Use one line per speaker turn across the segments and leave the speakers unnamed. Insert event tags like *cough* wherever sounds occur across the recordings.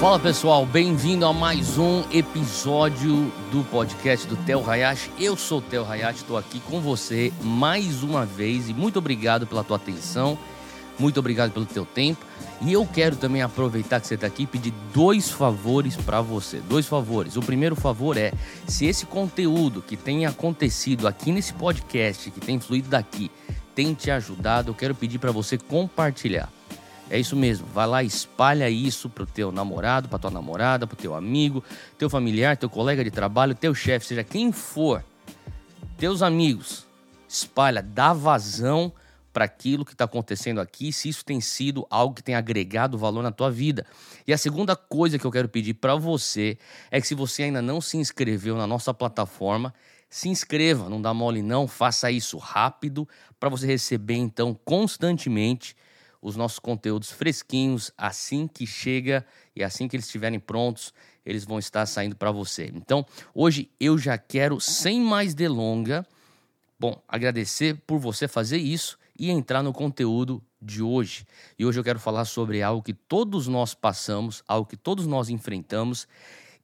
Fala pessoal, bem-vindo a mais um episódio do podcast do Theo Hayashi. Eu sou o Theo Hayashi, estou aqui com você mais uma vez e muito obrigado pela tua atenção, muito obrigado pelo teu tempo. E eu quero também aproveitar que você está aqui e pedir dois favores para você. Dois favores. O primeiro favor é, se esse conteúdo que tem acontecido aqui nesse podcast, que tem fluído daqui, tem te ajudado, eu quero pedir para você compartilhar. É isso mesmo, vai lá, espalha isso pro teu namorado, pra tua namorada, pro teu amigo, teu familiar, teu colega de trabalho, teu chefe, seja quem for, teus amigos, espalha, dá vazão para aquilo que está acontecendo aqui, se isso tem sido algo que tem agregado valor na tua vida. E a segunda coisa que eu quero pedir para você é que se você ainda não se inscreveu na nossa plataforma, se inscreva, não dá mole não, faça isso rápido para você receber então constantemente os nossos conteúdos fresquinhos assim que chega e assim que eles estiverem prontos, eles vão estar saindo para você. Então, hoje eu já quero, sem mais delonga, bom, agradecer por você fazer isso e entrar no conteúdo de hoje. E hoje eu quero falar sobre algo que todos nós passamos, algo que todos nós enfrentamos,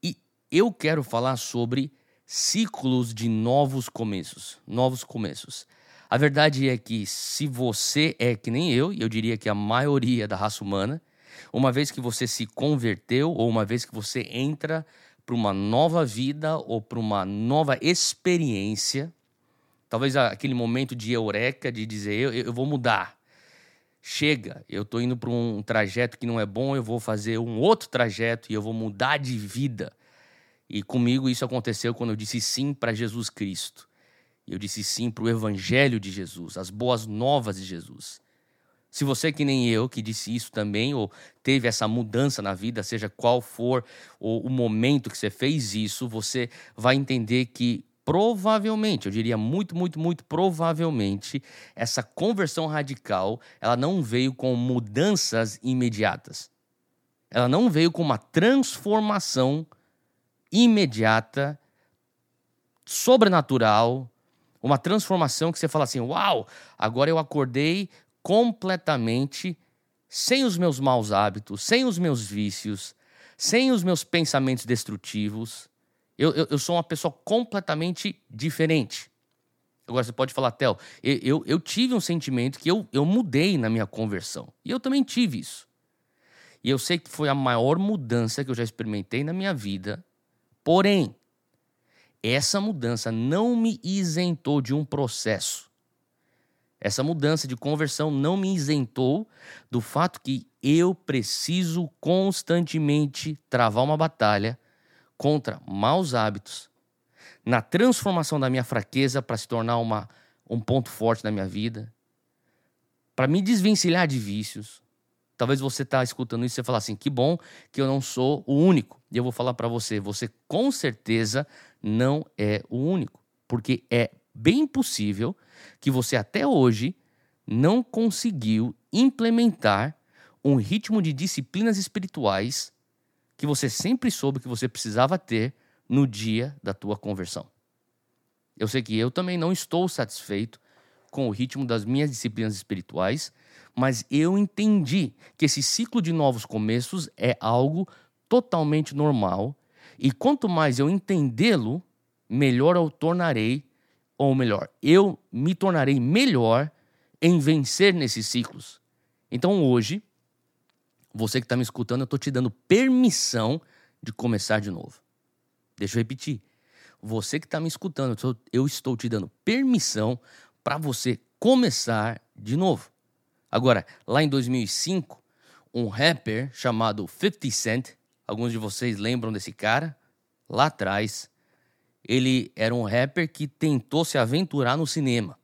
e eu quero falar sobre ciclos de novos começos, novos começos. A verdade é que se você é que nem eu, e eu diria que a maioria da raça humana, uma vez que você se converteu ou uma vez que você entra para uma nova vida ou para uma nova experiência, talvez aquele momento de eureka, de dizer eu, eu vou mudar. Chega, eu estou indo para um trajeto que não é bom, eu vou fazer um outro trajeto e eu vou mudar de vida. E comigo isso aconteceu quando eu disse sim para Jesus Cristo. Eu disse sim para o Evangelho de Jesus, as boas novas de Jesus. Se você, que nem eu, que disse isso também, ou teve essa mudança na vida, seja qual for o, o momento que você fez isso, você vai entender que provavelmente, eu diria muito, muito, muito provavelmente, essa conversão radical, ela não veio com mudanças imediatas. Ela não veio com uma transformação imediata, sobrenatural, uma transformação que você fala assim: uau, agora eu acordei completamente sem os meus maus hábitos, sem os meus vícios, sem os meus pensamentos destrutivos. Eu, eu, eu sou uma pessoa completamente diferente. Agora você pode falar, Theo, eu, eu, eu, tive um sentimento que eu, eu mudei na minha conversão. E eu também tive isso. E eu sei que foi a maior mudança que eu já experimentei na minha vida. Porém, essa mudança não me isentou de um processo. Essa mudança de conversão não me isentou do fato que eu preciso constantemente travar uma batalha contra maus hábitos, na transformação da minha fraqueza para se tornar uma, um ponto forte na minha vida, para me desvencilhar de vícios. Talvez você está escutando isso e você fala assim: que bom que eu não sou o único. E eu vou falar para você: você com certeza não é o único, porque é bem possível que você até hoje não conseguiu implementar um ritmo de disciplinas espirituais que você sempre soube que você precisava ter no dia da tua conversão. Eu sei que eu também não estou satisfeito com o ritmo das minhas disciplinas espirituais, mas eu entendi que esse ciclo de novos começos é algo totalmente normal e quanto mais eu entendê-lo, melhor eu tornarei, ou melhor, eu me tornarei melhor em vencer nesses ciclos. Então hoje, você que está me escutando, eu estou te dando permissão de começar de novo. Deixa eu repetir. Você que está me escutando, eu estou te dando permissão para você começar de novo. Agora, lá em 2005, um rapper chamado 50 Cent Alguns de vocês lembram desse cara? Lá atrás, ele era um rapper que tentou se aventurar no cinema.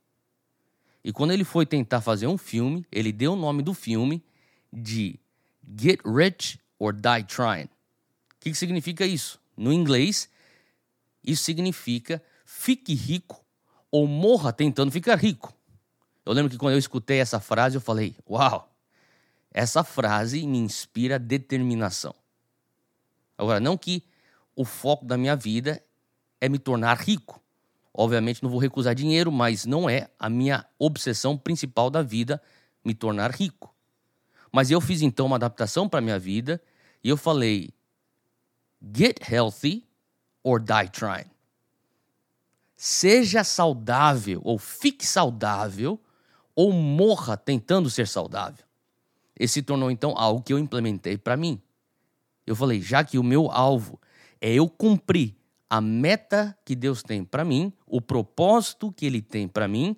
E quando ele foi tentar fazer um filme, ele deu o nome do filme de Get Rich or Die Trying. O que, que significa isso? No inglês, isso significa fique rico ou morra tentando ficar rico. Eu lembro que quando eu escutei essa frase, eu falei: Uau, essa frase me inspira determinação. Agora, não que o foco da minha vida é me tornar rico. Obviamente não vou recusar dinheiro, mas não é a minha obsessão principal da vida me tornar rico. Mas eu fiz então uma adaptação para minha vida e eu falei: Get healthy or die trying. Seja saudável ou fique saudável ou morra tentando ser saudável. Esse se tornou então algo que eu implementei para mim. Eu falei, já que o meu alvo é eu cumprir a meta que Deus tem para mim, o propósito que ele tem para mim,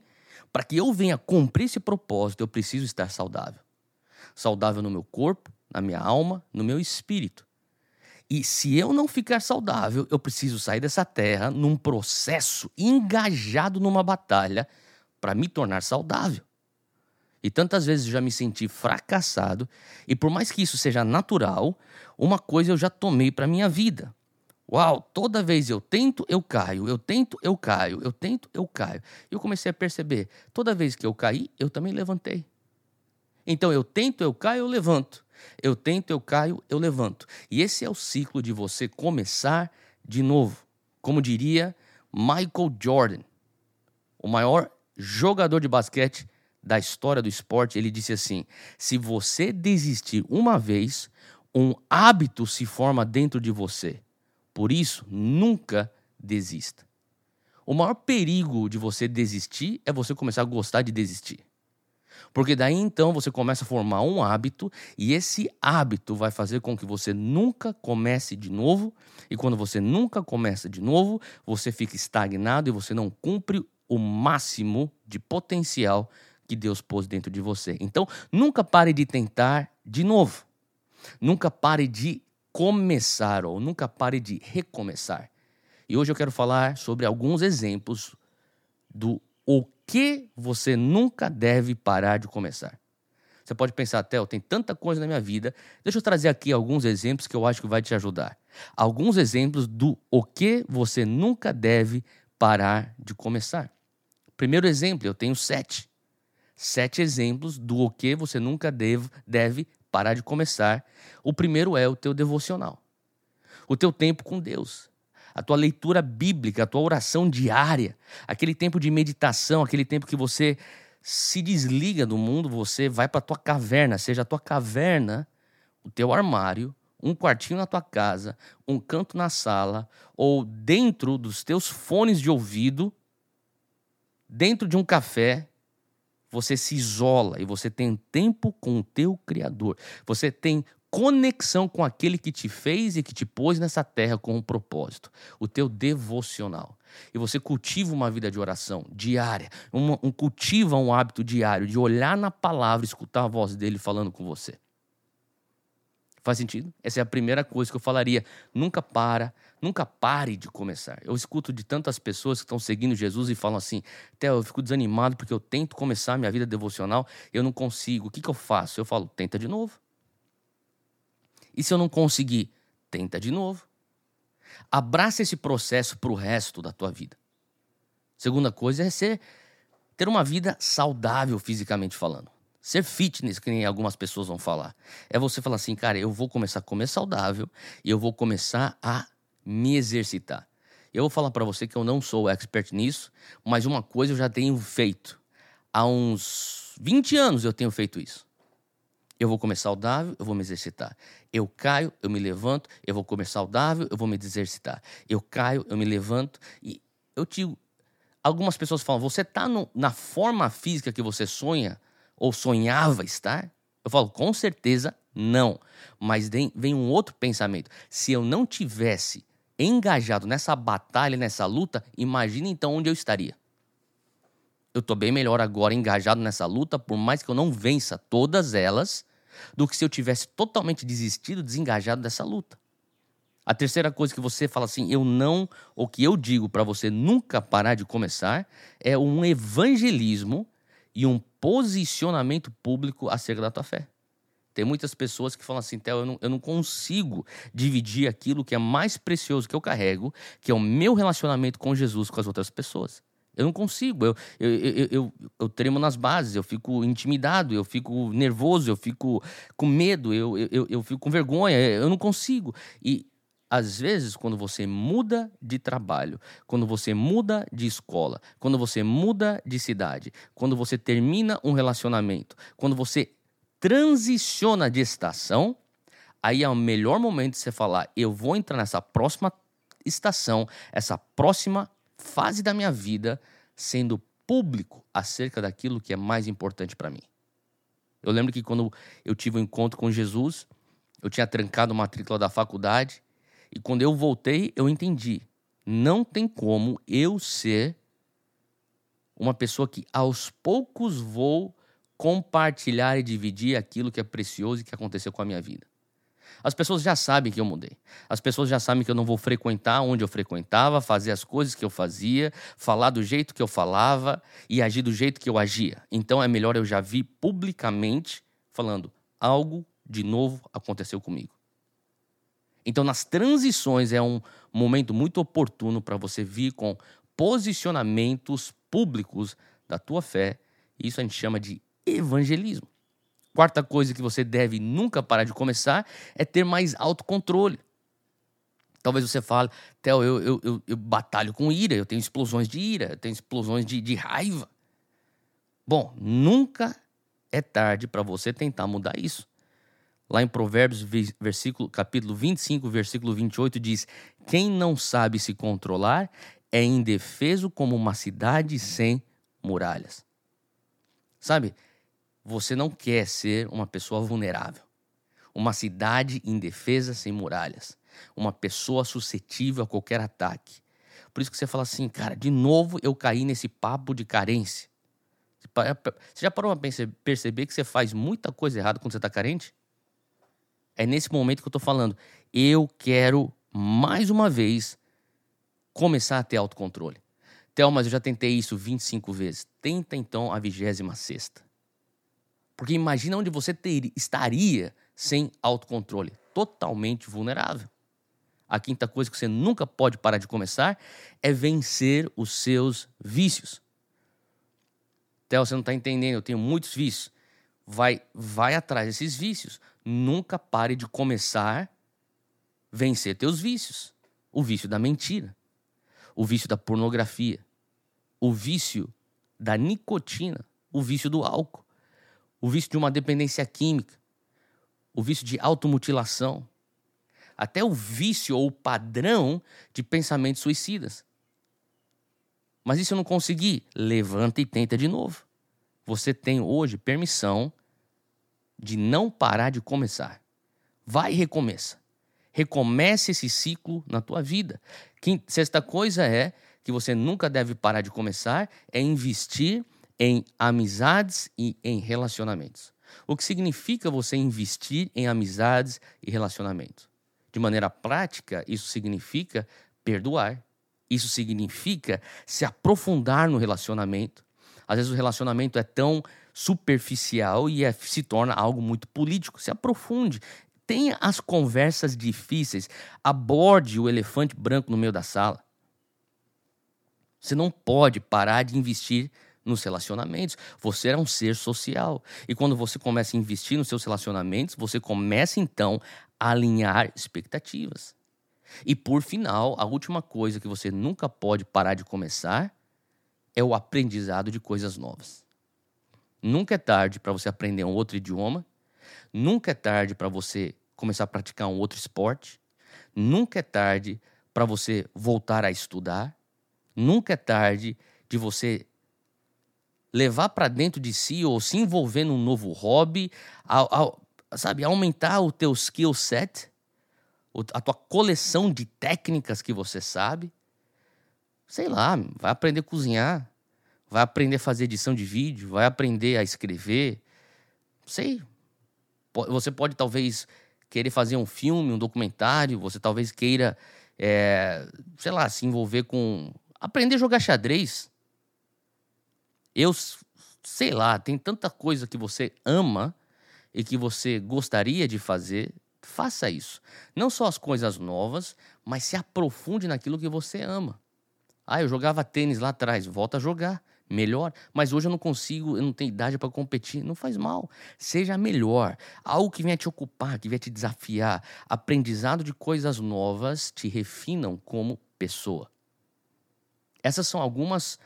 para que eu venha cumprir esse propósito, eu preciso estar saudável. Saudável no meu corpo, na minha alma, no meu espírito. E se eu não ficar saudável, eu preciso sair dessa terra num processo engajado numa batalha para me tornar saudável. E tantas vezes eu já me senti fracassado, e por mais que isso seja natural, uma coisa eu já tomei para minha vida. Uau, toda vez eu tento, eu caio, eu tento, eu caio, eu tento, eu caio. E eu comecei a perceber, toda vez que eu caí, eu também levantei. Então eu tento, eu caio, eu levanto. Eu tento, eu caio, eu levanto. E esse é o ciclo de você começar de novo. Como diria Michael Jordan, o maior jogador de basquete da história do esporte, ele disse assim: se você desistir uma vez, um hábito se forma dentro de você. Por isso, nunca desista. O maior perigo de você desistir é você começar a gostar de desistir. Porque daí então você começa a formar um hábito e esse hábito vai fazer com que você nunca comece de novo. E quando você nunca começa de novo, você fica estagnado e você não cumpre o máximo de potencial que Deus pôs dentro de você. Então, nunca pare de tentar de novo. Nunca pare de começar ou nunca pare de recomeçar. E hoje eu quero falar sobre alguns exemplos do o que você nunca deve parar de começar. Você pode pensar, Theo, tem tanta coisa na minha vida. Deixa eu trazer aqui alguns exemplos que eu acho que vai te ajudar. Alguns exemplos do o que você nunca deve parar de começar. Primeiro exemplo, eu tenho sete sete exemplos do o que você nunca deve, deve parar de começar. O primeiro é o teu devocional, o teu tempo com Deus, a tua leitura bíblica, a tua oração diária, aquele tempo de meditação, aquele tempo que você se desliga do mundo, você vai para a tua caverna, seja a tua caverna, o teu armário, um quartinho na tua casa, um canto na sala ou dentro dos teus fones de ouvido, dentro de um café, você se isola e você tem tempo com o teu Criador. Você tem conexão com aquele que te fez e que te pôs nessa terra com um propósito, o teu devocional. E você cultiva uma vida de oração diária, um, um cultiva um hábito diário de olhar na palavra, escutar a voz dele falando com você. Faz sentido? Essa é a primeira coisa que eu falaria. Nunca para, nunca pare de começar. Eu escuto de tantas pessoas que estão seguindo Jesus e falam assim: Theo, eu fico desanimado porque eu tento começar minha vida devocional, eu não consigo. O que, que eu faço? Eu falo: tenta de novo. E se eu não conseguir, tenta de novo. Abraça esse processo para o resto da tua vida. Segunda coisa é ser, ter uma vida saudável fisicamente falando. Ser fitness, que nem algumas pessoas vão falar. É você falar assim, cara, eu vou começar a comer saudável e eu vou começar a me exercitar. Eu vou falar para você que eu não sou expert nisso, mas uma coisa eu já tenho feito. Há uns 20 anos eu tenho feito isso. Eu vou comer saudável, eu vou me exercitar. Eu caio, eu me levanto, eu vou comer saudável, eu vou me exercitar. Eu caio, eu me levanto e eu digo, algumas pessoas falam, você está na forma física que você sonha? Ou sonhava estar? Eu falo, com certeza não. Mas vem um outro pensamento. Se eu não tivesse engajado nessa batalha, nessa luta, imagine então onde eu estaria. Eu estou bem melhor agora engajado nessa luta, por mais que eu não vença todas elas, do que se eu tivesse totalmente desistido, desengajado dessa luta. A terceira coisa que você fala assim, eu não, ou que eu digo para você nunca parar de começar, é um evangelismo e um posicionamento público acerca da tua fé. Tem muitas pessoas que falam assim, Theo, eu não, eu não consigo dividir aquilo que é mais precioso que eu carrego, que é o meu relacionamento com Jesus com as outras pessoas. Eu não consigo, eu, eu, eu, eu, eu tremo nas bases, eu fico intimidado, eu fico nervoso, eu fico com medo, eu, eu, eu fico com vergonha, eu não consigo. E às vezes, quando você muda de trabalho, quando você muda de escola, quando você muda de cidade, quando você termina um relacionamento, quando você transiciona de estação, aí é o melhor momento de você falar: eu vou entrar nessa próxima estação, essa próxima fase da minha vida, sendo público acerca daquilo que é mais importante para mim. Eu lembro que quando eu tive um encontro com Jesus, eu tinha trancado a matrícula da faculdade, e quando eu voltei, eu entendi. Não tem como eu ser uma pessoa que aos poucos vou compartilhar e dividir aquilo que é precioso e que aconteceu com a minha vida. As pessoas já sabem que eu mudei. As pessoas já sabem que eu não vou frequentar onde eu frequentava, fazer as coisas que eu fazia, falar do jeito que eu falava e agir do jeito que eu agia. Então é melhor eu já vir publicamente falando algo de novo aconteceu comigo. Então nas transições é um momento muito oportuno para você vir com posicionamentos públicos da tua fé. Isso a gente chama de evangelismo. Quarta coisa que você deve nunca parar de começar é ter mais autocontrole. Talvez você fale, Theo, eu, eu, eu, eu, batalho com ira, eu tenho explosões de ira, eu tenho explosões de, de raiva. Bom, nunca é tarde para você tentar mudar isso. Lá em Provérbios, versículo, capítulo 25, versículo 28, diz: Quem não sabe se controlar é indefeso como uma cidade sem muralhas. Sabe, você não quer ser uma pessoa vulnerável, uma cidade indefesa sem muralhas, uma pessoa suscetível a qualquer ataque. Por isso que você fala assim, cara, de novo eu caí nesse papo de carência. Você já parou para perceber que você faz muita coisa errada quando você está carente? É nesse momento que eu estou falando. Eu quero, mais uma vez, começar a ter autocontrole. Theo, mas eu já tentei isso 25 vezes. Tenta então a vigésima sexta. Porque imagina onde você ter, estaria sem autocontrole. Totalmente vulnerável. A quinta coisa que você nunca pode parar de começar é vencer os seus vícios. Theo, você não está entendendo, eu tenho muitos vícios. Vai, vai atrás desses vícios. Nunca pare de começar vencer teus vícios. O vício da mentira, o vício da pornografia, o vício da nicotina, o vício do álcool o vício de uma dependência química, o vício de automutilação, até o vício ou o padrão de pensamentos suicidas. Mas e se eu não conseguir? Levanta e tenta de novo. Você tem hoje permissão de não parar de começar. Vai e recomeça. Recomece esse ciclo na tua vida. Quinta, sexta coisa é que você nunca deve parar de começar é investir em amizades e em relacionamentos. O que significa você investir em amizades e relacionamentos? De maneira prática, isso significa perdoar. Isso significa se aprofundar no relacionamento. Às vezes o relacionamento é tão superficial e é, se torna algo muito político. Se aprofunde. Tenha as conversas difíceis. Aborde o elefante branco no meio da sala. Você não pode parar de investir nos relacionamentos. Você é um ser social. E quando você começa a investir nos seus relacionamentos, você começa então a alinhar expectativas. E por final, a última coisa que você nunca pode parar de começar é o aprendizado de coisas novas. Nunca é tarde para você aprender um outro idioma. Nunca é tarde para você começar a praticar um outro esporte. Nunca é tarde para você voltar a estudar. Nunca é tarde de você levar para dentro de si ou se envolver num novo hobby, sabe, aumentar o teu skill set, a tua coleção de técnicas que você sabe. Sei lá, vai aprender a cozinhar, vai aprender a fazer edição de vídeo, vai aprender a escrever. Sei. Você pode talvez querer fazer um filme, um documentário, você talvez queira, é, sei lá, se envolver com. aprender a jogar xadrez. Eu sei lá, tem tanta coisa que você ama e que você gostaria de fazer, faça isso. Não só as coisas novas, mas se aprofunde naquilo que você ama. Ah, eu jogava tênis lá atrás, volta a jogar, melhor. Mas hoje eu não consigo, eu não tenho idade para competir. Não faz mal. Seja melhor. Algo que venha te ocupar, que venha te desafiar. Aprendizado de coisas novas te refinam como pessoa. Essas são algumas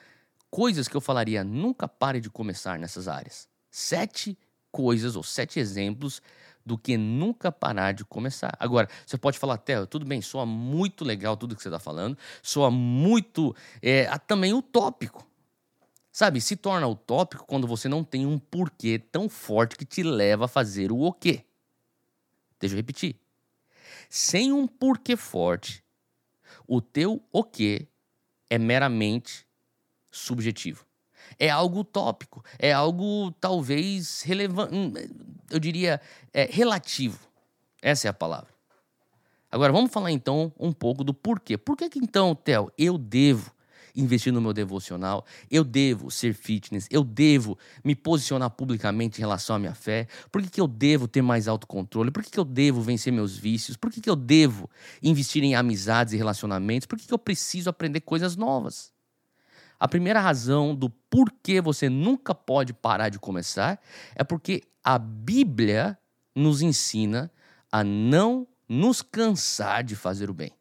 coisas que eu falaria, nunca pare de começar nessas áreas. Sete coisas ou sete exemplos do que nunca parar de começar. Agora, você pode falar, Theo, tudo bem, soa muito legal tudo que você está falando, soa muito é, também utópico. Sabe, se torna utópico quando você não tem um porquê tão forte que te leva a fazer o o quê. Deixa eu repetir. Sem um porquê forte, o teu o quê é meramente subjetivo. É algo utópico, é algo talvez relevante, hum, eu diria é, relativo. Essa é a palavra. Agora vamos falar então um pouco do porquê. Por que, que então, Theo, eu devo investir no meu devocional, eu devo ser fitness, eu devo me posicionar publicamente em relação à minha fé, por que, que eu devo ter mais autocontrole, por que, que eu devo vencer meus vícios, por que, que eu devo investir em amizades e relacionamentos, por que, que eu preciso aprender coisas novas. A primeira razão do porquê você nunca pode parar de começar é porque a Bíblia nos ensina a não nos cansar de fazer o bem.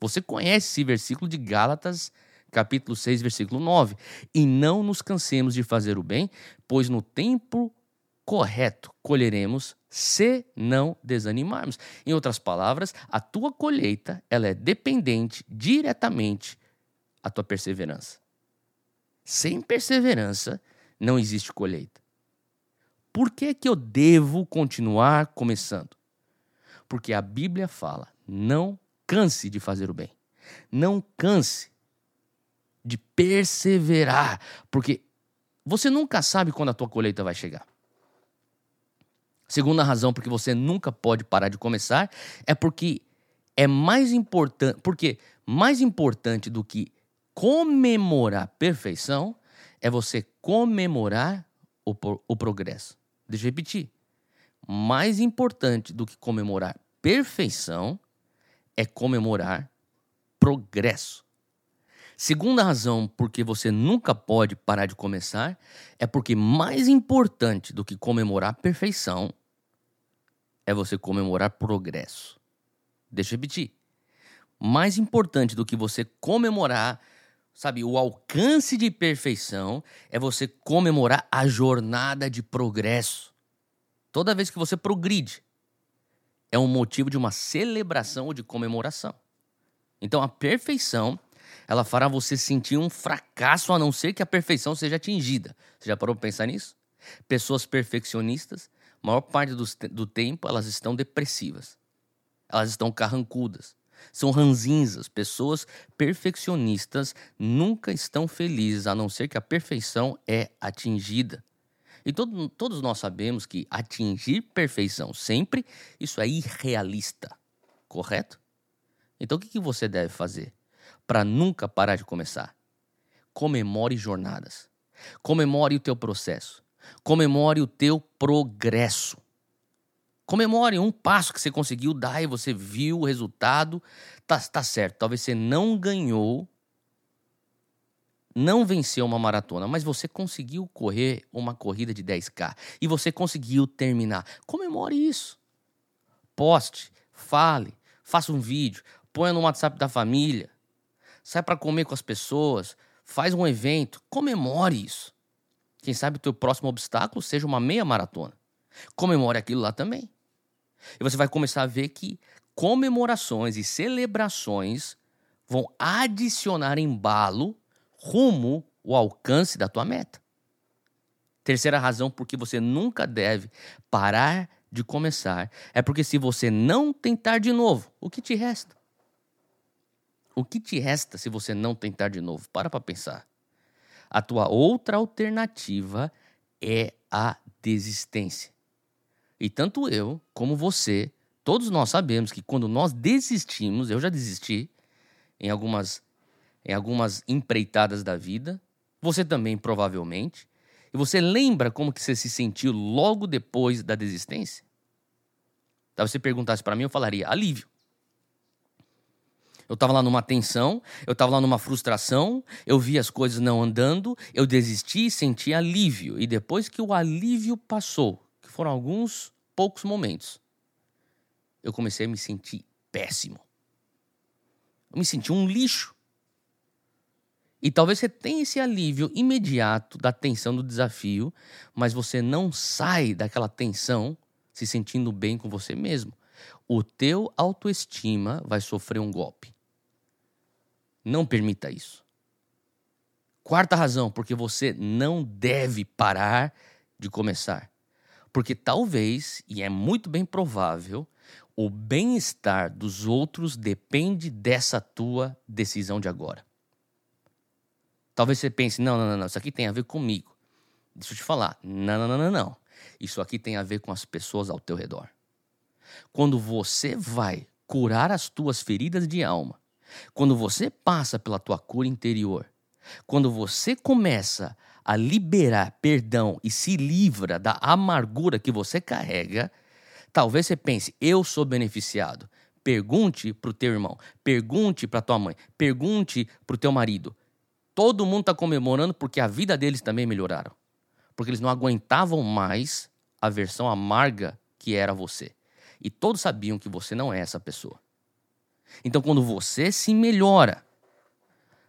Você conhece esse versículo de Gálatas capítulo 6, versículo 9. E não nos cansemos de fazer o bem, pois no tempo correto colheremos se não desanimarmos. Em outras palavras, a tua colheita, ela é dependente diretamente à tua perseverança. Sem perseverança não existe colheita. Por que que eu devo continuar começando? Porque a Bíblia fala: não canse de fazer o bem. Não canse de perseverar, porque você nunca sabe quando a tua colheita vai chegar. Segunda razão porque você nunca pode parar de começar é porque é mais importante, porque mais importante do que comemorar perfeição é você comemorar o, o progresso. Deixa eu repetir. Mais importante do que comemorar perfeição é comemorar progresso. Segunda razão por que você nunca pode parar de começar é porque mais importante do que comemorar perfeição é você comemorar progresso. Deixa eu repetir. Mais importante do que você comemorar, sabe, o alcance de perfeição é você comemorar a jornada de progresso. Toda vez que você progride, é um motivo de uma celebração ou de comemoração. Então a perfeição ela fará você sentir um fracasso a não ser que a perfeição seja atingida. Você já parou para pensar nisso? Pessoas perfeccionistas, maior parte do, do tempo, elas estão depressivas. Elas estão carrancudas. São ranzinzas. Pessoas perfeccionistas nunca estão felizes a não ser que a perfeição é atingida. E todo, todos nós sabemos que atingir perfeição sempre, isso é irrealista, correto? Então o que, que você deve fazer? Para nunca parar de começar. Comemore jornadas. Comemore o teu processo. Comemore o teu progresso. Comemore um passo que você conseguiu dar e você viu o resultado. Tá, tá certo, talvez você não ganhou, não venceu uma maratona, mas você conseguiu correr uma corrida de 10K e você conseguiu terminar. Comemore isso. Poste, fale, faça um vídeo, ponha no WhatsApp da família sai para comer com as pessoas, faz um evento, comemore isso. Quem sabe o teu próximo obstáculo seja uma meia maratona. Comemore aquilo lá também. E você vai começar a ver que comemorações e celebrações vão adicionar embalo rumo ao alcance da tua meta. Terceira razão por que você nunca deve parar de começar é porque se você não tentar de novo, o que te resta? O que te resta se você não tentar de novo? Para para pensar. A tua outra alternativa é a desistência. E tanto eu como você, todos nós sabemos que quando nós desistimos, eu já desisti em algumas em algumas empreitadas da vida, você também provavelmente, e você lembra como que você se sentiu logo depois da desistência? Se você perguntasse para mim, eu falaria alívio. Eu estava lá numa tensão, eu estava lá numa frustração, eu vi as coisas não andando, eu desisti e senti alívio. E depois que o alívio passou, que foram alguns poucos momentos, eu comecei a me sentir péssimo. Eu me senti um lixo. E talvez você tenha esse alívio imediato da tensão do desafio, mas você não sai daquela tensão se sentindo bem com você mesmo. O teu autoestima vai sofrer um golpe. Não permita isso. Quarta razão, porque você não deve parar de começar. Porque talvez, e é muito bem provável, o bem-estar dos outros depende dessa tua decisão de agora. Talvez você pense: não, não, não, não, isso aqui tem a ver comigo. Deixa eu te falar. Não, não, não, não, não. Isso aqui tem a ver com as pessoas ao teu redor. Quando você vai curar as tuas feridas de alma, quando você passa pela tua cura interior, quando você começa a liberar perdão e se livra da amargura que você carrega, talvez você pense: eu sou beneficiado. Pergunte para o teu irmão, pergunte para tua mãe, pergunte para o teu marido. Todo mundo está comemorando porque a vida deles também melhoraram. Porque eles não aguentavam mais a versão amarga que era você. E todos sabiam que você não é essa pessoa. Então, quando você se melhora,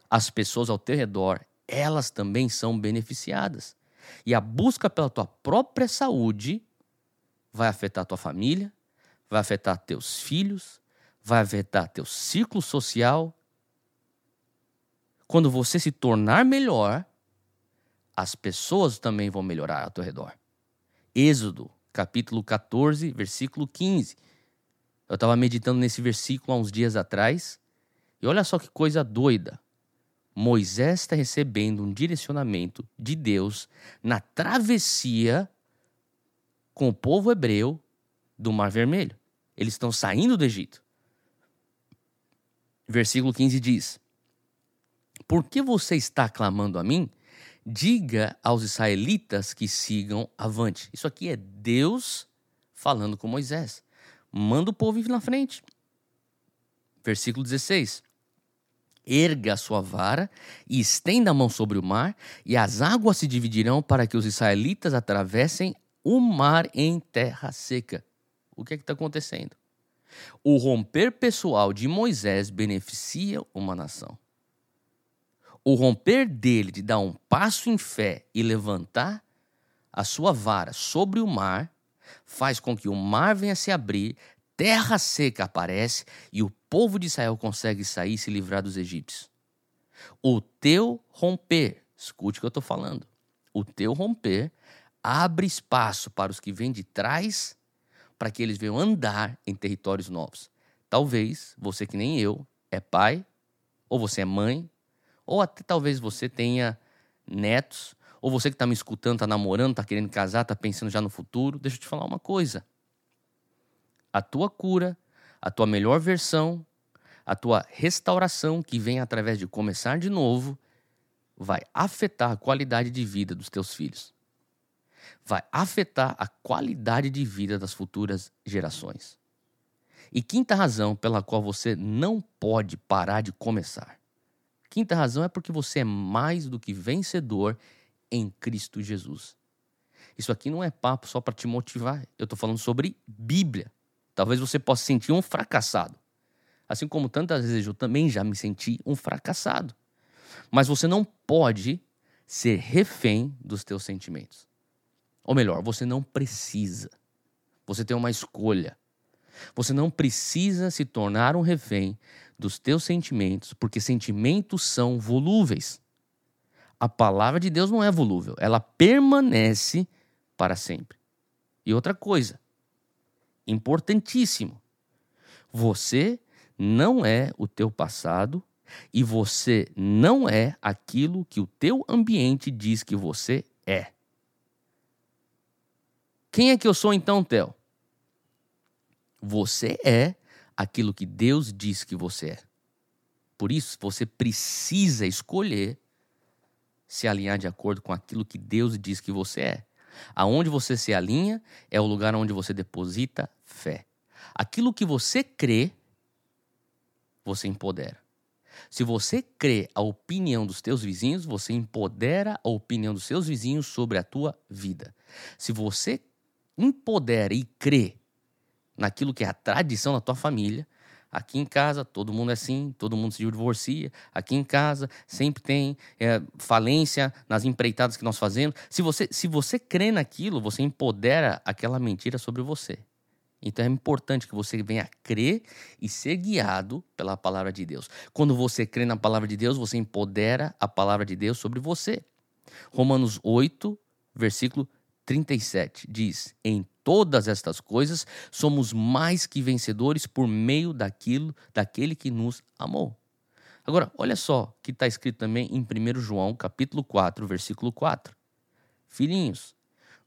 as pessoas ao teu redor, elas também são beneficiadas. E a busca pela tua própria saúde vai afetar tua família, vai afetar teus filhos, vai afetar teu círculo social. Quando você se tornar melhor, as pessoas também vão melhorar ao teu redor. Êxodo, capítulo 14, versículo 15. Eu estava meditando nesse versículo há uns dias atrás, e olha só que coisa doida. Moisés está recebendo um direcionamento de Deus na travessia com o povo hebreu do Mar Vermelho. Eles estão saindo do Egito. Versículo 15 diz: Por que você está clamando a mim? Diga aos israelitas que sigam avante. Isso aqui é Deus falando com Moisés. Manda o povo ir na frente. Versículo 16 erga a sua vara e estenda a mão sobre o mar, e as águas se dividirão para que os israelitas atravessem o mar em terra seca. O que é que está acontecendo? O romper pessoal de Moisés beneficia uma nação. O romper dele de dar um passo em fé e levantar a sua vara sobre o mar faz com que o mar venha se abrir, terra seca aparece e o povo de Israel consegue sair e se livrar dos egípcios. O teu romper, escute o que eu estou falando, o teu romper abre espaço para os que vêm de trás para que eles venham andar em territórios novos. Talvez você que nem eu é pai, ou você é mãe, ou até talvez você tenha netos, ou você que está me escutando, está namorando, está querendo casar, está pensando já no futuro. Deixa eu te falar uma coisa a tua cura, a tua melhor versão, a tua restauração que vem através de começar de novo, vai afetar a qualidade de vida dos teus filhos. Vai afetar a qualidade de vida das futuras gerações. E quinta razão pela qual você não pode parar de começar. Quinta razão é porque você é mais do que vencedor em Cristo Jesus. Isso aqui não é papo só para te motivar. Eu estou falando sobre Bíblia. Talvez você possa sentir um fracassado. Assim como tantas vezes eu também já me senti um fracassado. Mas você não pode ser refém dos teus sentimentos. Ou melhor, você não precisa. Você tem uma escolha. Você não precisa se tornar um refém dos teus sentimentos, porque sentimentos são volúveis. A palavra de Deus não é volúvel, ela permanece para sempre. E outra coisa, importantíssimo. Você não é o teu passado e você não é aquilo que o teu ambiente diz que você é. Quem é que eu sou então, Theo? Você é aquilo que Deus diz que você é. Por isso, você precisa escolher se alinhar de acordo com aquilo que Deus diz que você é. Aonde você se alinha é o lugar onde você deposita fé. Aquilo que você crê, você empodera. Se você crê a opinião dos teus vizinhos, você empodera a opinião dos seus vizinhos sobre a tua vida. Se você empodera e crê naquilo que é a tradição da tua família, Aqui em casa, todo mundo é assim, todo mundo se divorcia. Aqui em casa, sempre tem é, falência nas empreitadas que nós fazemos. Se você, se você crê naquilo, você empodera aquela mentira sobre você. Então é importante que você venha crer e ser guiado pela palavra de Deus. Quando você crê na palavra de Deus, você empodera a palavra de Deus sobre você. Romanos 8, versículo 37 diz: Em todas estas coisas somos mais que vencedores por meio daquilo, daquele que nos amou. Agora, olha só que está escrito também em 1 João, capítulo 4, versículo 4. Filhinhos,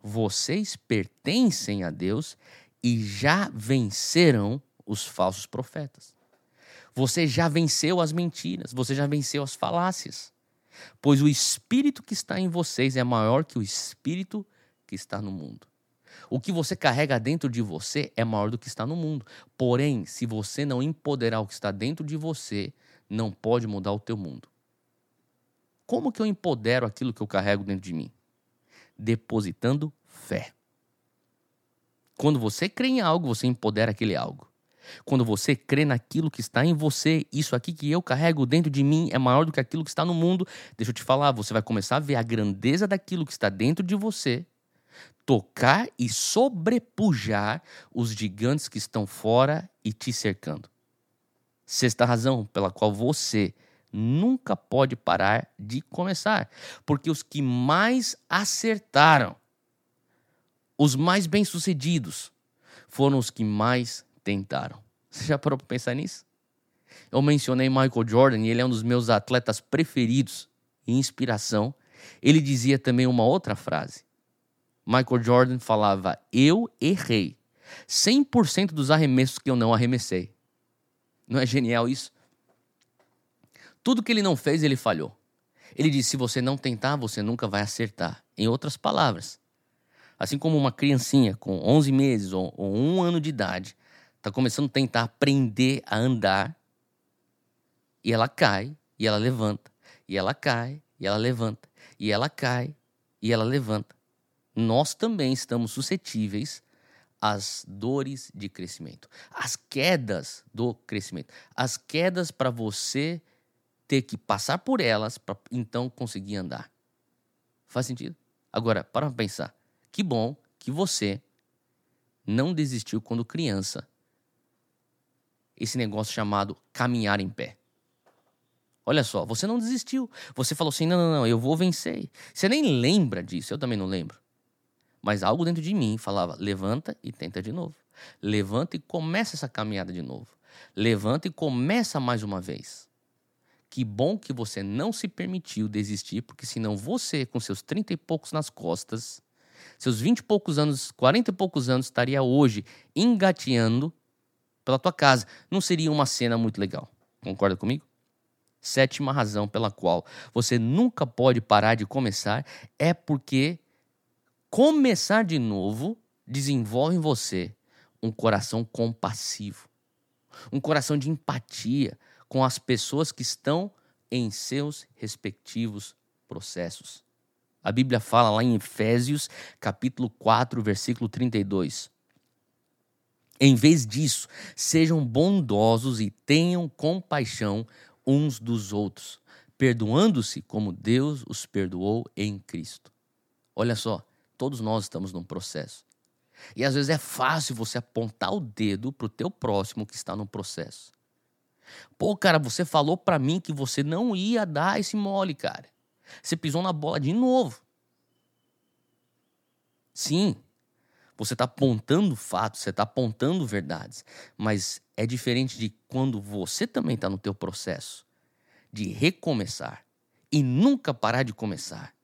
vocês pertencem a Deus e já venceram os falsos profetas. Você já venceu as mentiras, você já venceu as falácias. Pois o espírito que está em vocês é maior que o espírito que está no mundo. O que você carrega dentro de você é maior do que está no mundo. Porém, se você não empoderar o que está dentro de você, não pode mudar o teu mundo. Como que eu empodero aquilo que eu carrego dentro de mim? Depositando fé. Quando você crê em algo, você empodera aquele algo. Quando você crê naquilo que está em você, isso aqui que eu carrego dentro de mim é maior do que aquilo que está no mundo. Deixa eu te falar, você vai começar a ver a grandeza daquilo que está dentro de você, tocar e sobrepujar os gigantes que estão fora e te cercando. Sexta razão pela qual você nunca pode parar de começar, porque os que mais acertaram os mais bem-sucedidos foram os que mais tentaram. Você já parou para pensar nisso? Eu mencionei Michael Jordan e ele é um dos meus atletas preferidos e inspiração. Ele dizia também uma outra frase. Michael Jordan falava: Eu errei 100% dos arremessos que eu não arremessei. Não é genial isso? Tudo que ele não fez, ele falhou. Ele disse: se você não tentar, você nunca vai acertar. Em outras palavras, Assim como uma criancinha com 11 meses ou, ou um ano de idade está começando a tentar aprender a andar e ela cai e ela levanta, e ela cai e ela levanta, e ela cai e ela levanta. Nós também estamos suscetíveis às dores de crescimento, às quedas do crescimento, às quedas para você ter que passar por elas para então conseguir andar. Faz sentido? Agora, para pensar. Que bom que você não desistiu quando criança. Esse negócio chamado caminhar em pé. Olha só, você não desistiu. Você falou assim: não, não, não, eu vou vencer. Você nem lembra disso, eu também não lembro. Mas algo dentro de mim falava: levanta e tenta de novo. Levanta e começa essa caminhada de novo. Levanta e começa mais uma vez. Que bom que você não se permitiu desistir, porque senão você, com seus trinta e poucos nas costas, seus vinte e poucos anos, quarenta e poucos anos, estaria hoje engateando pela tua casa. Não seria uma cena muito legal. Concorda comigo? Sétima razão pela qual você nunca pode parar de começar é porque começar de novo desenvolve em você um coração compassivo, um coração de empatia com as pessoas que estão em seus respectivos processos. A Bíblia fala lá em Efésios, capítulo 4, versículo 32. Em vez disso, sejam bondosos e tenham compaixão uns dos outros, perdoando-se como Deus os perdoou em Cristo. Olha só, todos nós estamos num processo. E às vezes é fácil você apontar o dedo pro teu próximo que está no processo. Pô, cara, você falou para mim que você não ia dar esse mole, cara. Você pisou na bola de novo. Sim, você está apontando fatos, você está apontando verdades, mas é diferente de quando você também está no teu processo de recomeçar e nunca parar de começar.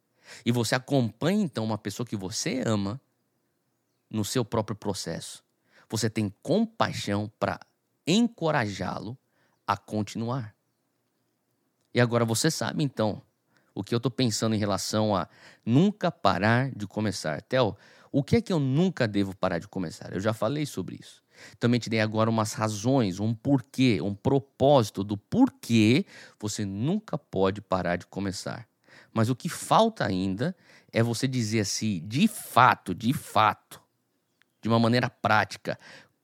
E você acompanha então uma pessoa que você ama no seu próprio processo. Você tem compaixão para encorajá-lo a continuar. E agora você sabe então o que eu estou pensando em relação a nunca parar de começar. Theo, o que é que eu nunca devo parar de começar? Eu já falei sobre isso. Também te dei agora umas razões, um porquê, um propósito do porquê você nunca pode parar de começar. Mas o que falta ainda é você dizer assim, de fato, de fato, de uma maneira prática,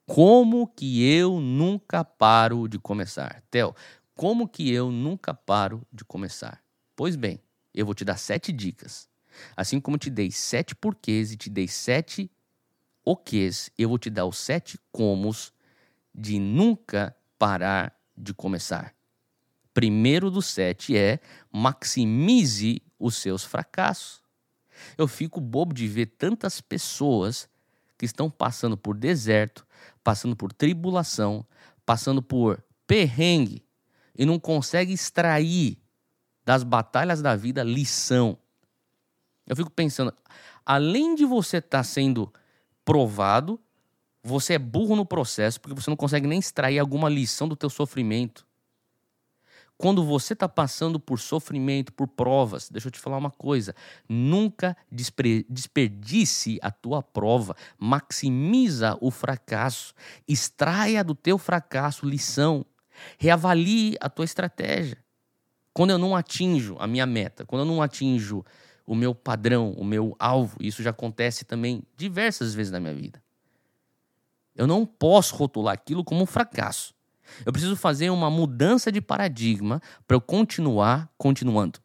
Como que eu nunca paro de começar? Theo, como que eu nunca paro de começar? Pois bem, eu vou te dar sete dicas. Assim como te dei sete porquês e te dei sete oquês, eu vou te dar os sete comos de nunca parar de começar. Primeiro dos sete é maximize os seus fracassos. Eu fico bobo de ver tantas pessoas que estão passando por deserto, passando por tribulação, passando por perrengue e não consegue extrair das batalhas da vida lição. Eu fico pensando, além de você estar tá sendo provado, você é burro no processo porque você não consegue nem extrair alguma lição do teu sofrimento. Quando você está passando por sofrimento, por provas, deixa eu te falar uma coisa: nunca desperdice a tua prova, maximiza o fracasso, extraia do teu fracasso lição, reavalie a tua estratégia. Quando eu não atinjo a minha meta, quando eu não atinjo o meu padrão, o meu alvo, isso já acontece também diversas vezes na minha vida. Eu não posso rotular aquilo como um fracasso. Eu preciso fazer uma mudança de paradigma para eu continuar continuando.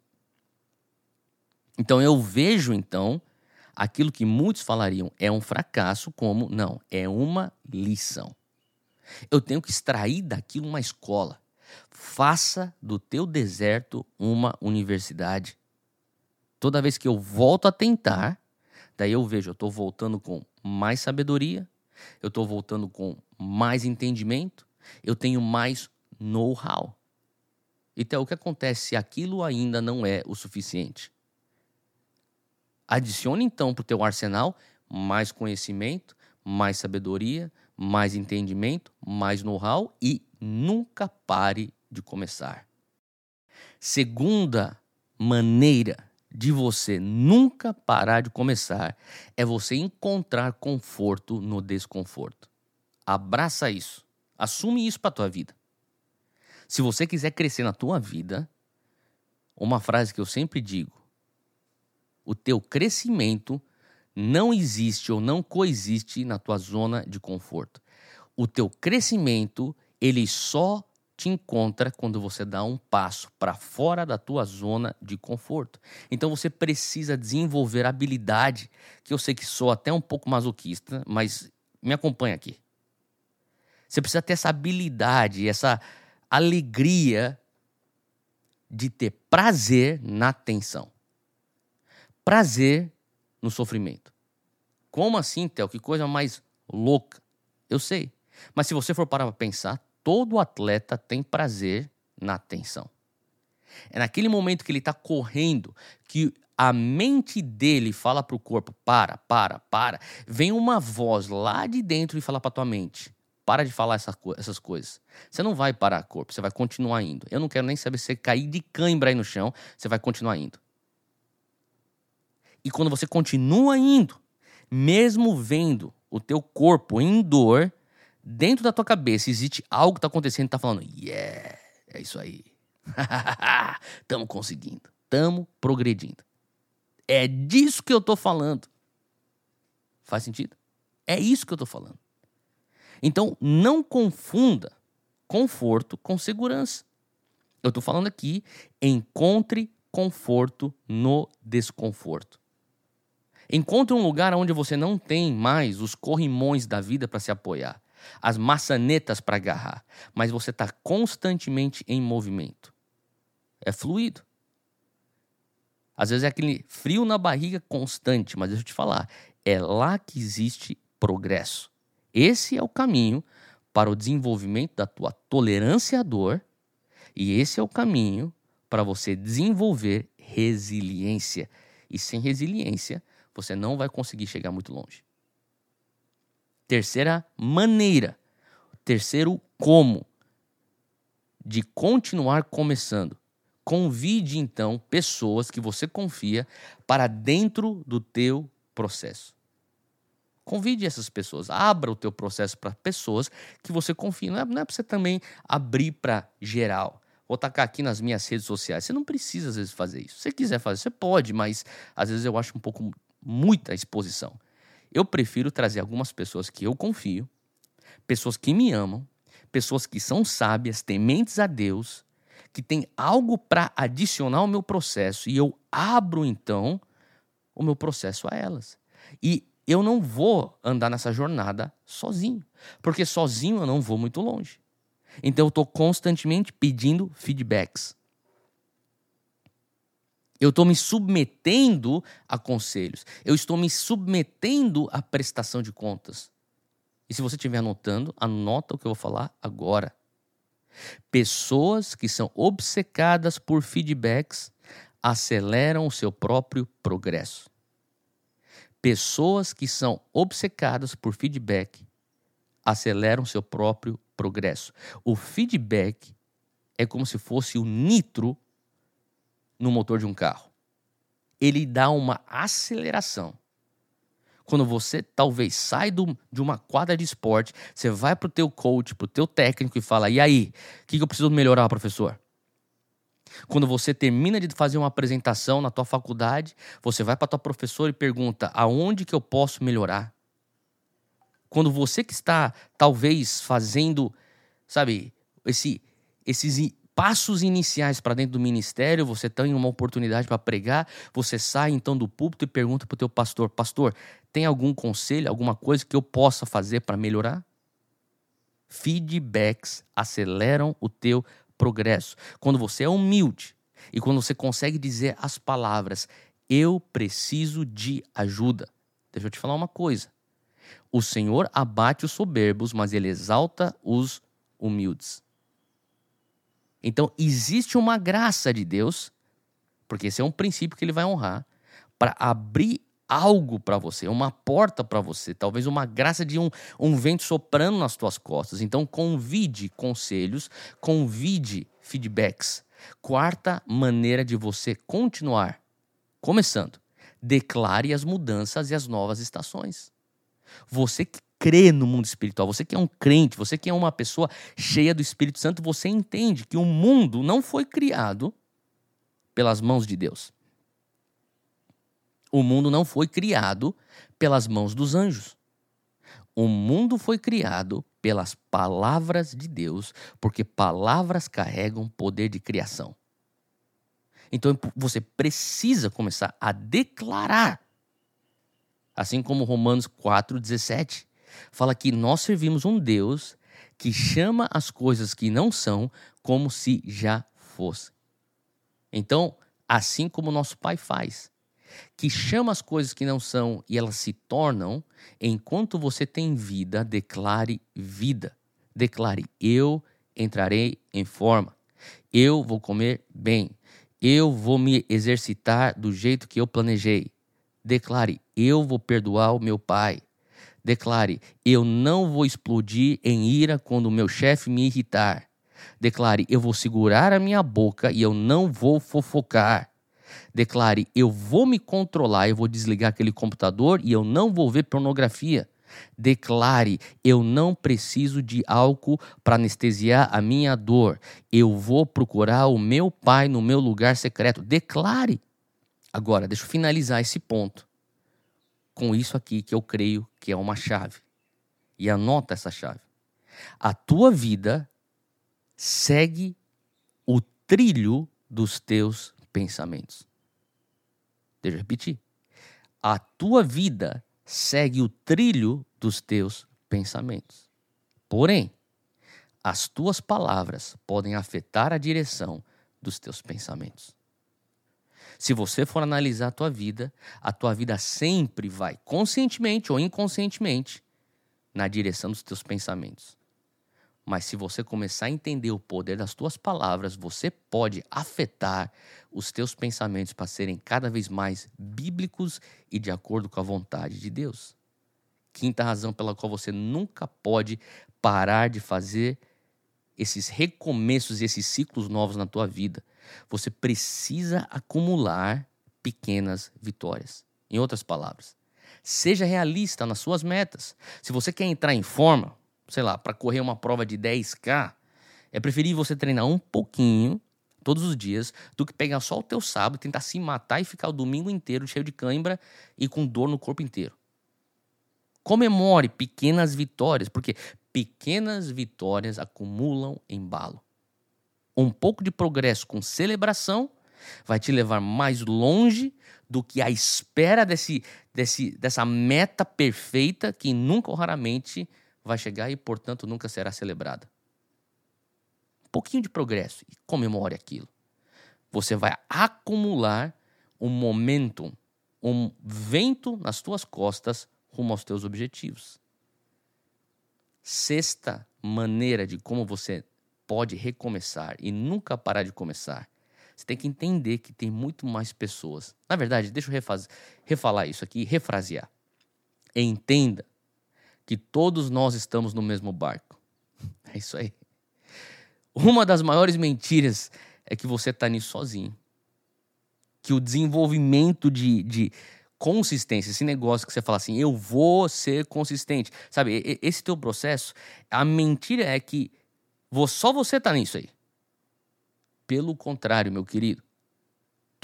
Então eu vejo então aquilo que muitos falariam é um fracasso como não, é uma lição. Eu tenho que extrair daquilo uma escola. Faça do teu deserto uma universidade. Toda vez que eu volto a tentar, daí eu vejo, eu estou voltando com mais sabedoria, eu estou voltando com mais entendimento, eu tenho mais know-how. Então, o que acontece se aquilo ainda não é o suficiente? Adicione então para o teu arsenal mais conhecimento, mais sabedoria, mais entendimento, mais know-how e nunca pare de começar. Segunda maneira de você nunca parar de começar é você encontrar conforto no desconforto. Abraça isso. Assume isso para tua vida. Se você quiser crescer na tua vida, uma frase que eu sempre digo: o teu crescimento não existe ou não coexiste na tua zona de conforto. O teu crescimento, ele só te encontra quando você dá um passo para fora da tua zona de conforto. Então você precisa desenvolver habilidade, que eu sei que sou até um pouco masoquista, mas me acompanha aqui. Você precisa ter essa habilidade, essa alegria de ter prazer na tensão. Prazer no sofrimento. Como assim, Theo? Que coisa mais louca. Eu sei. Mas se você for parar para pensar, todo atleta tem prazer na tensão. É naquele momento que ele está correndo que a mente dele fala para o corpo: para, para, para. Vem uma voz lá de dentro e fala para tua mente: para de falar essa, essas coisas. Você não vai parar corpo, você vai continuar indo. Eu não quero nem saber se você cair de cãibra aí no chão, você vai continuar indo. E quando você continua indo, mesmo vendo o teu corpo em dor, dentro da tua cabeça existe algo que está acontecendo e está falando, yeah, é isso aí. *laughs* Estamos conseguindo, estamos progredindo. É disso que eu estou falando. Faz sentido? É isso que eu estou falando. Então, não confunda conforto com segurança. Eu estou falando aqui, encontre conforto no desconforto. Encontre um lugar onde você não tem mais os corrimões da vida para se apoiar, as maçanetas para agarrar, mas você está constantemente em movimento. É fluido. Às vezes é aquele frio na barriga constante, mas deixa eu te falar, é lá que existe progresso. Esse é o caminho para o desenvolvimento da tua tolerância à dor e esse é o caminho para você desenvolver resiliência. E sem resiliência, você não vai conseguir chegar muito longe. Terceira maneira, terceiro como de continuar começando. Convide então pessoas que você confia para dentro do teu processo. Convide essas pessoas, abra o teu processo para pessoas que você confia. Não é, é para você também abrir para geral. Vou tacar aqui nas minhas redes sociais. Você não precisa, às vezes, fazer isso. Se você quiser fazer, você pode, mas às vezes eu acho um pouco muita exposição. Eu prefiro trazer algumas pessoas que eu confio, pessoas que me amam, pessoas que são sábias, tementes a Deus, que têm algo para adicionar ao meu processo e eu abro então o meu processo a elas. E eu não vou andar nessa jornada sozinho, porque sozinho eu não vou muito longe. Então eu estou constantemente pedindo feedbacks. Eu estou me submetendo a conselhos. Eu estou me submetendo à prestação de contas. E se você estiver anotando, anota o que eu vou falar agora. Pessoas que são obcecadas por feedbacks aceleram o seu próprio progresso. Pessoas que são obcecadas por feedback aceleram seu próprio progresso. O feedback é como se fosse o nitro no motor de um carro. Ele dá uma aceleração. Quando você talvez sai do, de uma quadra de esporte, você vai para o teu coach, para o teu técnico e fala, e aí, o que, que eu preciso melhorar, professor? Quando você termina de fazer uma apresentação na tua faculdade, você vai para tua professora e pergunta, aonde que eu posso melhorar? Quando você que está talvez fazendo, sabe, esse, esses passos iniciais para dentro do ministério, você tem uma oportunidade para pregar, você sai então do púlpito e pergunta para o teu pastor: Pastor, tem algum conselho, alguma coisa que eu possa fazer para melhorar? Feedbacks aceleram o teu progresso. Quando você é humilde e quando você consegue dizer as palavras: Eu preciso de ajuda. Deixa eu te falar uma coisa. O Senhor abate os soberbos, mas ele exalta os humildes. Então, existe uma graça de Deus, porque esse é um princípio que ele vai honrar, para abrir algo para você, uma porta para você, talvez uma graça de um, um vento soprando nas tuas costas. Então, convide conselhos, convide feedbacks. Quarta maneira de você continuar. Começando, declare as mudanças e as novas estações. Você que crê no mundo espiritual, você que é um crente, você que é uma pessoa cheia do Espírito Santo, você entende que o mundo não foi criado pelas mãos de Deus. O mundo não foi criado pelas mãos dos anjos. O mundo foi criado pelas palavras de Deus, porque palavras carregam poder de criação. Então você precisa começar a declarar, assim como Romanos 4,17 fala que nós servimos um Deus que chama as coisas que não são como se já fossem. Então, assim como nosso Pai faz, que chama as coisas que não são e elas se tornam, enquanto você tem vida, declare vida. Declare: eu entrarei em forma. Eu vou comer bem. Eu vou me exercitar do jeito que eu planejei. Declare: eu vou perdoar o meu pai. Declare: Eu não vou explodir em ira quando o meu chefe me irritar. Declare: Eu vou segurar a minha boca e eu não vou fofocar. Declare: Eu vou me controlar, eu vou desligar aquele computador e eu não vou ver pornografia. Declare: Eu não preciso de álcool para anestesiar a minha dor. Eu vou procurar o meu pai no meu lugar secreto. Declare. Agora, deixa eu finalizar esse ponto com isso aqui que eu creio que é uma chave. E anota essa chave. A tua vida segue o trilho dos teus pensamentos. Deixa eu repetir. A tua vida segue o trilho dos teus pensamentos. Porém, as tuas palavras podem afetar a direção dos teus pensamentos. Se você for analisar a tua vida, a tua vida sempre vai, conscientemente ou inconscientemente, na direção dos teus pensamentos. Mas se você começar a entender o poder das tuas palavras, você pode afetar os teus pensamentos para serem cada vez mais bíblicos e de acordo com a vontade de Deus. Quinta razão pela qual você nunca pode parar de fazer esses recomeços e esses ciclos novos na tua vida você precisa acumular pequenas vitórias. Em outras palavras, seja realista nas suas metas. Se você quer entrar em forma, sei lá, para correr uma prova de 10K, é preferível você treinar um pouquinho todos os dias do que pegar só o teu sábado, tentar se matar e ficar o domingo inteiro cheio de cãibra e com dor no corpo inteiro. Comemore pequenas vitórias, porque pequenas vitórias acumulam embalo. Um pouco de progresso com celebração vai te levar mais longe do que a espera desse, desse, dessa meta perfeita que nunca ou raramente vai chegar e, portanto, nunca será celebrada. Um pouquinho de progresso e comemore aquilo. Você vai acumular um momentum, um vento nas tuas costas rumo aos teus objetivos. Sexta maneira de como você pode recomeçar e nunca parar de começar. Você tem que entender que tem muito mais pessoas. Na verdade, deixa eu refaz... refalar isso aqui, refrasear. Entenda que todos nós estamos no mesmo barco. *laughs* É isso aí. Uma das maiores mentiras é que você está nisso sozinho. Que o desenvolvimento de, de consistência, esse negócio que você fala assim, eu vou ser consistente. Sabe, esse teu processo, a mentira é que só você está nisso aí. Pelo contrário, meu querido,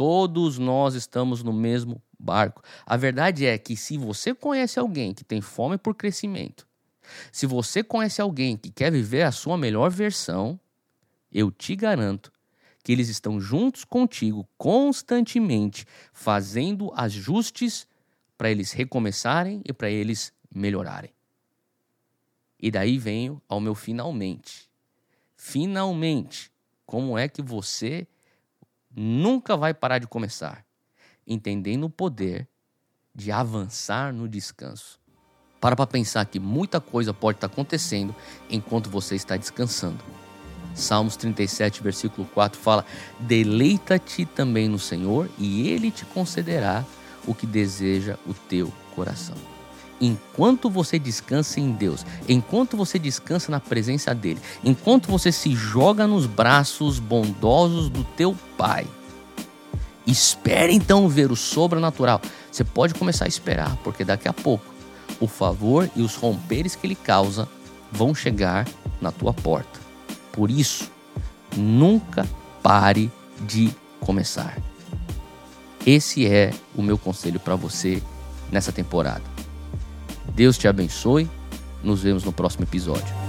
todos nós estamos no mesmo barco. A verdade é que se você conhece alguém que tem fome por crescimento, se você conhece alguém que quer viver a sua melhor versão, eu te garanto que eles estão juntos contigo constantemente, fazendo ajustes para eles recomeçarem e para eles melhorarem. E daí venho ao meu finalmente. Finalmente, como é que você nunca vai parar de começar? Entendendo o poder de avançar no descanso. Para para pensar que muita coisa pode estar acontecendo enquanto você está descansando. Salmos 37, versículo 4 fala: Deleita-te também no Senhor, e Ele te concederá o que deseja o teu coração. Enquanto você descansa em Deus, enquanto você descansa na presença dEle, enquanto você se joga nos braços bondosos do teu Pai, espere então ver o sobrenatural. Você pode começar a esperar, porque daqui a pouco o favor e os romperes que Ele causa vão chegar na tua porta. Por isso, nunca pare de começar. Esse é o meu conselho para você nessa temporada. Deus te abençoe. Nos vemos no próximo episódio.